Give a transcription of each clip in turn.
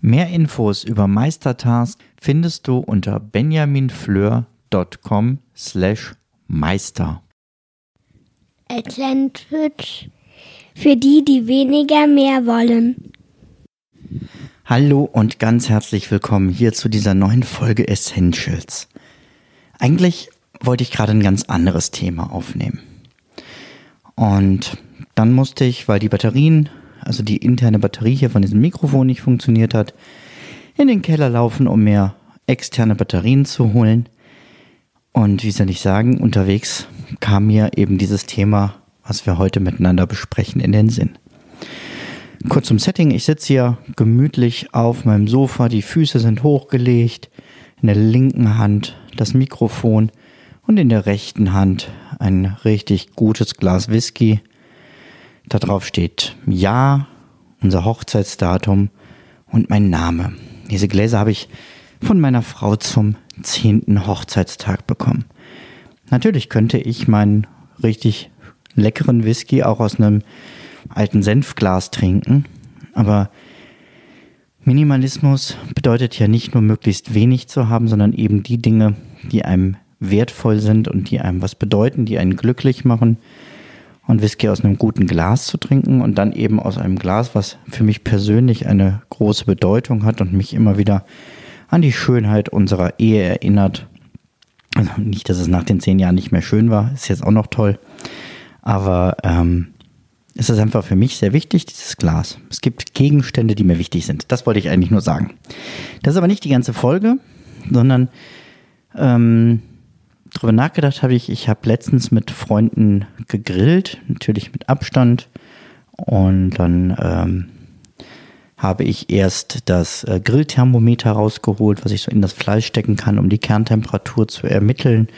Mehr Infos über Meistertask findest du unter benjaminfleur.com slash meister. Atlantic für die, die weniger mehr wollen. Hallo und ganz herzlich willkommen hier zu dieser neuen Folge Essentials. Eigentlich wollte ich gerade ein ganz anderes Thema aufnehmen. Und dann musste ich, weil die Batterien also die interne Batterie hier von diesem Mikrofon nicht funktioniert hat, in den Keller laufen, um mehr externe Batterien zu holen. Und wie soll ich sagen, unterwegs kam mir eben dieses Thema, was wir heute miteinander besprechen, in den Sinn. Kurz zum Setting, ich sitze hier gemütlich auf meinem Sofa, die Füße sind hochgelegt, in der linken Hand das Mikrofon und in der rechten Hand ein richtig gutes Glas Whisky da drauf steht Ja, unser Hochzeitsdatum und mein Name. Diese Gläser habe ich von meiner Frau zum zehnten Hochzeitstag bekommen. Natürlich könnte ich meinen richtig leckeren Whisky auch aus einem alten Senfglas trinken, aber Minimalismus bedeutet ja nicht nur möglichst wenig zu haben, sondern eben die Dinge, die einem wertvoll sind und die einem was bedeuten, die einen glücklich machen und Whisky aus einem guten Glas zu trinken und dann eben aus einem Glas, was für mich persönlich eine große Bedeutung hat und mich immer wieder an die Schönheit unserer Ehe erinnert. Also nicht, dass es nach den zehn Jahren nicht mehr schön war, ist jetzt auch noch toll. Aber ähm, es ist einfach für mich sehr wichtig, dieses Glas. Es gibt Gegenstände, die mir wichtig sind. Das wollte ich eigentlich nur sagen. Das ist aber nicht die ganze Folge, sondern ähm, drüber nachgedacht habe ich, ich habe letztens mit Freunden gegrillt, natürlich mit Abstand. Und dann ähm, habe ich erst das äh, Grillthermometer rausgeholt, was ich so in das Fleisch stecken kann, um die Kerntemperatur zu ermitteln,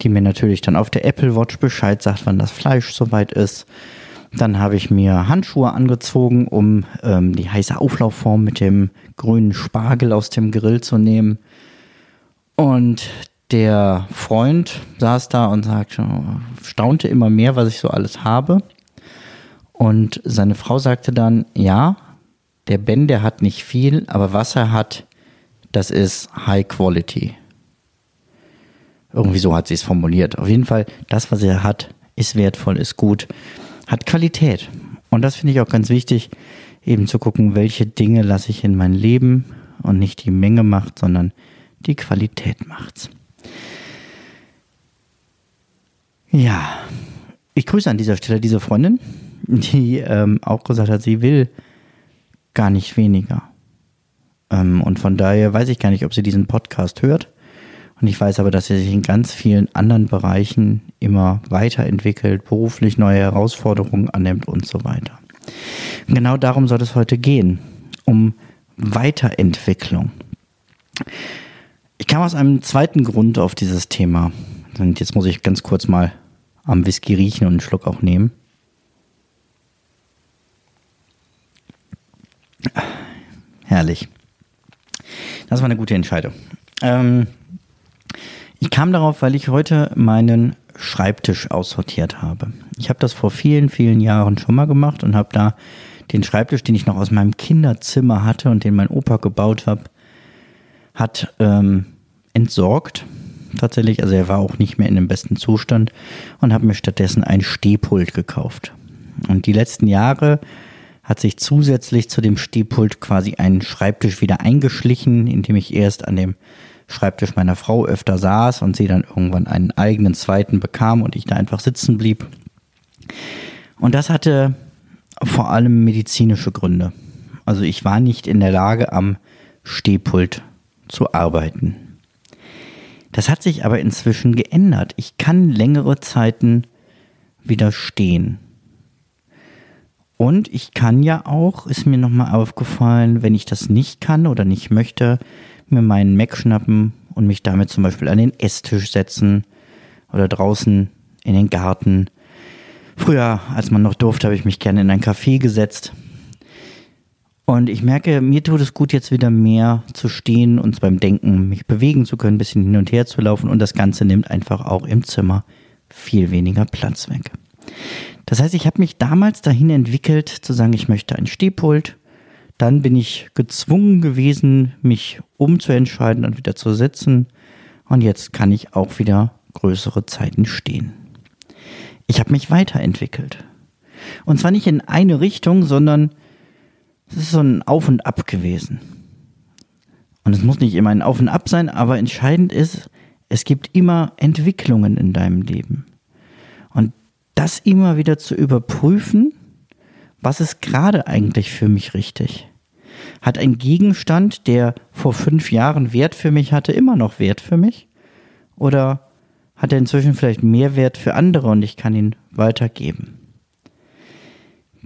die mir natürlich dann auf der Apple Watch Bescheid sagt, wann das Fleisch soweit ist. Dann habe ich mir Handschuhe angezogen, um ähm, die heiße Auflaufform mit dem grünen Spargel aus dem Grill zu nehmen. Und der Freund saß da und sagte, staunte immer mehr, was ich so alles habe. Und seine Frau sagte dann, ja, der Ben, der hat nicht viel, aber was er hat, das ist High Quality. Irgendwie so hat sie es formuliert. Auf jeden Fall, das, was er hat, ist wertvoll, ist gut, hat Qualität. Und das finde ich auch ganz wichtig, eben zu gucken, welche Dinge lasse ich in mein Leben und nicht die Menge macht, sondern die Qualität macht's. Ja, ich grüße an dieser Stelle diese Freundin, die ähm, auch gesagt hat, sie will gar nicht weniger. Ähm, und von daher weiß ich gar nicht, ob sie diesen Podcast hört. Und ich weiß aber, dass sie sich in ganz vielen anderen Bereichen immer weiterentwickelt, beruflich neue Herausforderungen annimmt und so weiter. Genau darum soll es heute gehen, um Weiterentwicklung. Ich kam aus einem zweiten Grund auf dieses Thema. Und jetzt muss ich ganz kurz mal am Whisky riechen und einen Schluck auch nehmen. Herrlich. Das war eine gute Entscheidung. Ähm, ich kam darauf, weil ich heute meinen Schreibtisch aussortiert habe. Ich habe das vor vielen, vielen Jahren schon mal gemacht und habe da den Schreibtisch, den ich noch aus meinem Kinderzimmer hatte und den mein Opa gebaut hat, hat ähm, entsorgt tatsächlich. Also er war auch nicht mehr in dem besten Zustand und habe mir stattdessen ein Stehpult gekauft. Und die letzten Jahre hat sich zusätzlich zu dem Stehpult quasi ein Schreibtisch wieder eingeschlichen, indem ich erst an dem Schreibtisch meiner Frau öfter saß und sie dann irgendwann einen eigenen zweiten bekam und ich da einfach sitzen blieb. Und das hatte vor allem medizinische Gründe. Also ich war nicht in der Lage, am Stehpult zu arbeiten. Das hat sich aber inzwischen geändert. Ich kann längere Zeiten widerstehen. Und ich kann ja auch, ist mir nochmal aufgefallen, wenn ich das nicht kann oder nicht möchte, mir meinen Mac schnappen und mich damit zum Beispiel an den Esstisch setzen oder draußen in den Garten. Früher, als man noch durfte, habe ich mich gerne in ein Café gesetzt. Und ich merke, mir tut es gut, jetzt wieder mehr zu stehen und beim Denken mich bewegen zu können, ein bisschen hin und her zu laufen. Und das Ganze nimmt einfach auch im Zimmer viel weniger Platz weg. Das heißt, ich habe mich damals dahin entwickelt, zu sagen, ich möchte ein Stehpult. Dann bin ich gezwungen gewesen, mich umzuentscheiden und wieder zu sitzen. Und jetzt kann ich auch wieder größere Zeiten stehen. Ich habe mich weiterentwickelt. Und zwar nicht in eine Richtung, sondern es ist so ein Auf und Ab gewesen. Und es muss nicht immer ein Auf und Ab sein, aber entscheidend ist, es gibt immer Entwicklungen in deinem Leben. Und das immer wieder zu überprüfen, was ist gerade eigentlich für mich richtig? Hat ein Gegenstand, der vor fünf Jahren Wert für mich hatte, immer noch Wert für mich? Oder hat er inzwischen vielleicht mehr Wert für andere und ich kann ihn weitergeben.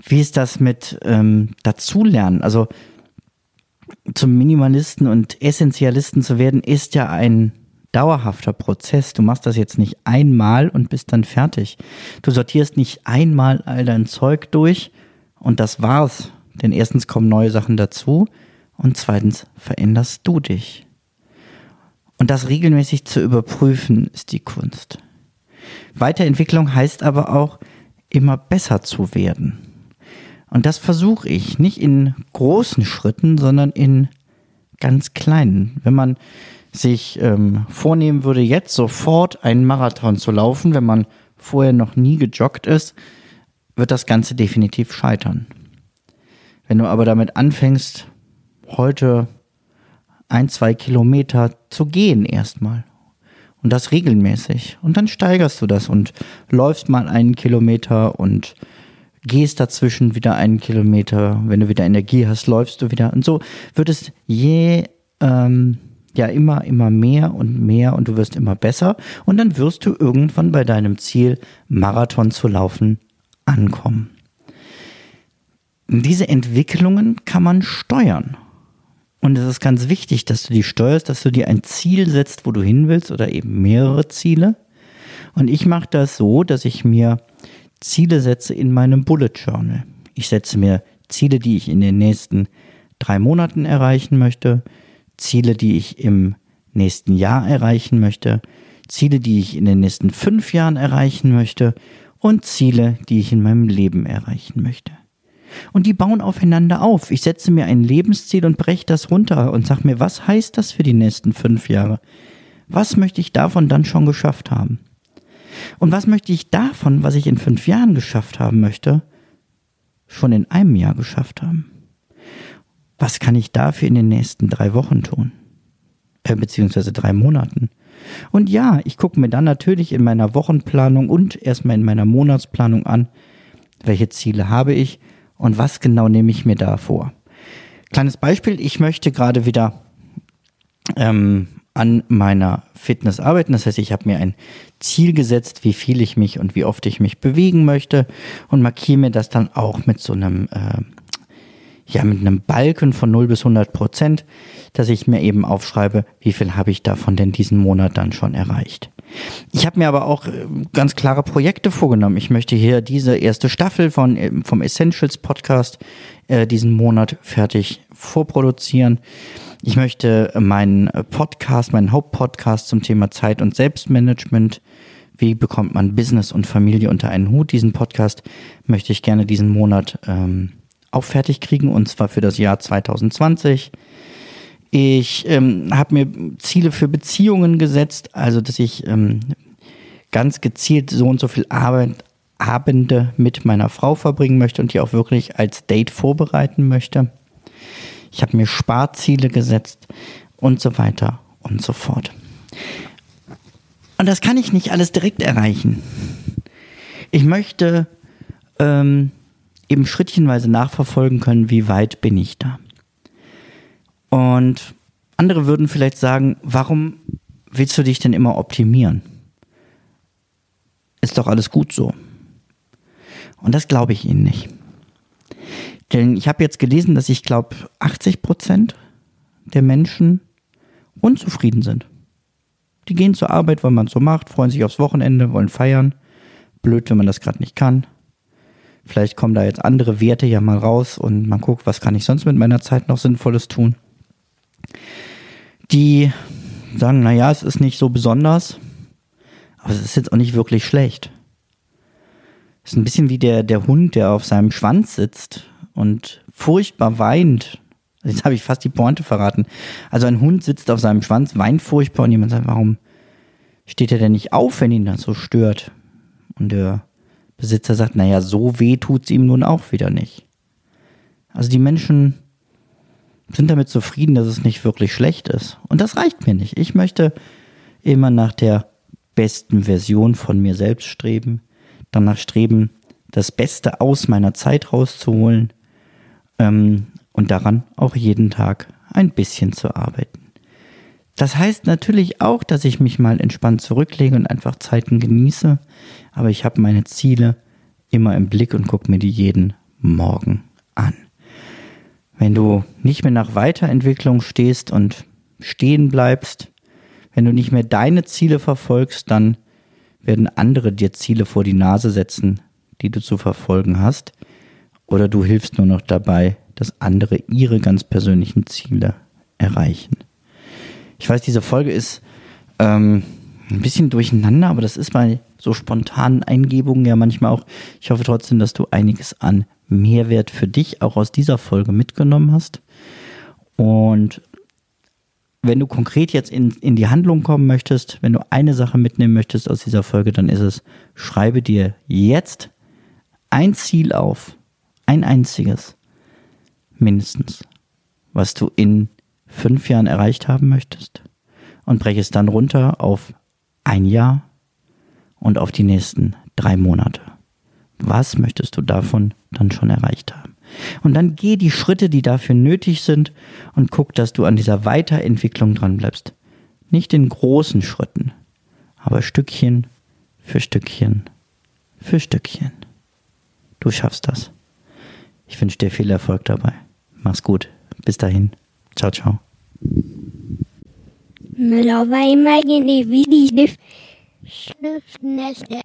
Wie ist das mit ähm, Dazulernen? Also zum Minimalisten und Essentialisten zu werden, ist ja ein dauerhafter Prozess. Du machst das jetzt nicht einmal und bist dann fertig. Du sortierst nicht einmal all dein Zeug durch und das war's. Denn erstens kommen neue Sachen dazu und zweitens veränderst du dich. Und das regelmäßig zu überprüfen, ist die Kunst. Weiterentwicklung heißt aber auch, immer besser zu werden. Und das versuche ich nicht in großen Schritten, sondern in ganz kleinen. Wenn man sich ähm, vornehmen würde, jetzt sofort einen Marathon zu laufen, wenn man vorher noch nie gejoggt ist, wird das Ganze definitiv scheitern. Wenn du aber damit anfängst, heute ein, zwei Kilometer zu gehen erstmal. Und das regelmäßig. Und dann steigerst du das und läufst mal einen Kilometer und gehst dazwischen wieder einen Kilometer. Wenn du wieder Energie hast, läufst du wieder. Und so wird es je, ähm, ja, immer, immer mehr und mehr und du wirst immer besser. Und dann wirst du irgendwann bei deinem Ziel, Marathon zu laufen, ankommen. Diese Entwicklungen kann man steuern. Und es ist ganz wichtig, dass du die steuerst, dass du dir ein Ziel setzt, wo du hin willst oder eben mehrere Ziele. Und ich mache das so, dass ich mir Ziele setze in meinem Bullet Journal. Ich setze mir Ziele, die ich in den nächsten drei Monaten erreichen möchte, Ziele, die ich im nächsten Jahr erreichen möchte, Ziele, die ich in den nächsten fünf Jahren erreichen möchte und Ziele, die ich in meinem Leben erreichen möchte. Und die bauen aufeinander auf. Ich setze mir ein Lebensziel und breche das runter und sage mir, was heißt das für die nächsten fünf Jahre? Was möchte ich davon dann schon geschafft haben? Und was möchte ich davon, was ich in fünf Jahren geschafft haben möchte, schon in einem Jahr geschafft haben? Was kann ich dafür in den nächsten drei Wochen tun? Äh, beziehungsweise drei Monaten. Und ja, ich gucke mir dann natürlich in meiner Wochenplanung und erstmal in meiner Monatsplanung an, welche Ziele habe ich und was genau nehme ich mir da vor. Kleines Beispiel, ich möchte gerade wieder ähm, an meiner Fitness arbeiten. Das heißt, ich habe mir ein Ziel gesetzt, wie viel ich mich und wie oft ich mich bewegen möchte und markiere mir das dann auch mit so einem, äh, ja, mit einem Balken von 0 bis 100 Prozent, dass ich mir eben aufschreibe, wie viel habe ich davon denn diesen Monat dann schon erreicht. Ich habe mir aber auch äh, ganz klare Projekte vorgenommen. Ich möchte hier diese erste Staffel von, äh, vom Essentials Podcast äh, diesen Monat fertig vorproduzieren. Ich möchte meinen Podcast, meinen Hauptpodcast zum Thema Zeit und Selbstmanagement, wie bekommt man Business und Familie unter einen Hut, diesen Podcast möchte ich gerne diesen Monat ähm, auch fertig kriegen und zwar für das Jahr 2020. Ich ähm, habe mir Ziele für Beziehungen gesetzt, also dass ich ähm, ganz gezielt so und so viel Arbeit, Abende mit meiner Frau verbringen möchte und die auch wirklich als Date vorbereiten möchte. Ich habe mir Sparziele gesetzt und so weiter und so fort. Und das kann ich nicht alles direkt erreichen. Ich möchte ähm, eben schrittchenweise nachverfolgen können, wie weit bin ich da. Und andere würden vielleicht sagen, warum willst du dich denn immer optimieren? Ist doch alles gut so. Und das glaube ich Ihnen nicht. Denn ich habe jetzt gelesen, dass ich glaube, 80 Prozent der Menschen unzufrieden sind. Die gehen zur Arbeit, weil man es so macht, freuen sich aufs Wochenende, wollen feiern. Blöd, wenn man das gerade nicht kann. Vielleicht kommen da jetzt andere Werte ja mal raus und man guckt, was kann ich sonst mit meiner Zeit noch Sinnvolles tun. Die sagen, naja, es ist nicht so besonders, aber es ist jetzt auch nicht wirklich schlecht. Ist ein bisschen wie der, der Hund, der auf seinem Schwanz sitzt und furchtbar weint. Jetzt habe ich fast die Pointe verraten. Also ein Hund sitzt auf seinem Schwanz, weint furchtbar und jemand sagt, warum steht er denn nicht auf, wenn ihn das so stört? Und der Besitzer sagt, naja, so weh tut es ihm nun auch wieder nicht. Also die Menschen sind damit zufrieden, dass es nicht wirklich schlecht ist. Und das reicht mir nicht. Ich möchte immer nach der besten Version von mir selbst streben, danach streben, das Beste aus meiner Zeit rauszuholen ähm, und daran auch jeden Tag ein bisschen zu arbeiten. Das heißt natürlich auch, dass ich mich mal entspannt zurücklege und einfach Zeiten genieße, aber ich habe meine Ziele immer im Blick und gucke mir die jeden Morgen an. Wenn du nicht mehr nach Weiterentwicklung stehst und stehen bleibst, wenn du nicht mehr deine Ziele verfolgst, dann werden andere dir Ziele vor die Nase setzen, die du zu verfolgen hast, oder du hilfst nur noch dabei, dass andere ihre ganz persönlichen Ziele erreichen. Ich weiß, diese Folge ist ähm, ein bisschen durcheinander, aber das ist bei so spontanen Eingebungen ja manchmal auch. Ich hoffe trotzdem, dass du einiges an Mehrwert für dich auch aus dieser Folge mitgenommen hast. Und wenn du konkret jetzt in, in die Handlung kommen möchtest, wenn du eine Sache mitnehmen möchtest aus dieser Folge, dann ist es, schreibe dir jetzt ein Ziel auf, ein einziges, mindestens, was du in fünf Jahren erreicht haben möchtest und breche es dann runter auf ein Jahr und auf die nächsten drei Monate. Was möchtest du davon dann schon erreicht haben? Und dann geh die Schritte, die dafür nötig sind und guck, dass du an dieser Weiterentwicklung dran bleibst. Nicht in großen Schritten, aber Stückchen für Stückchen für Stückchen. Du schaffst das. Ich wünsche dir viel Erfolg dabei. Mach's gut. Bis dahin. Ciao, ciao. Müller war immer die Schriftnässe.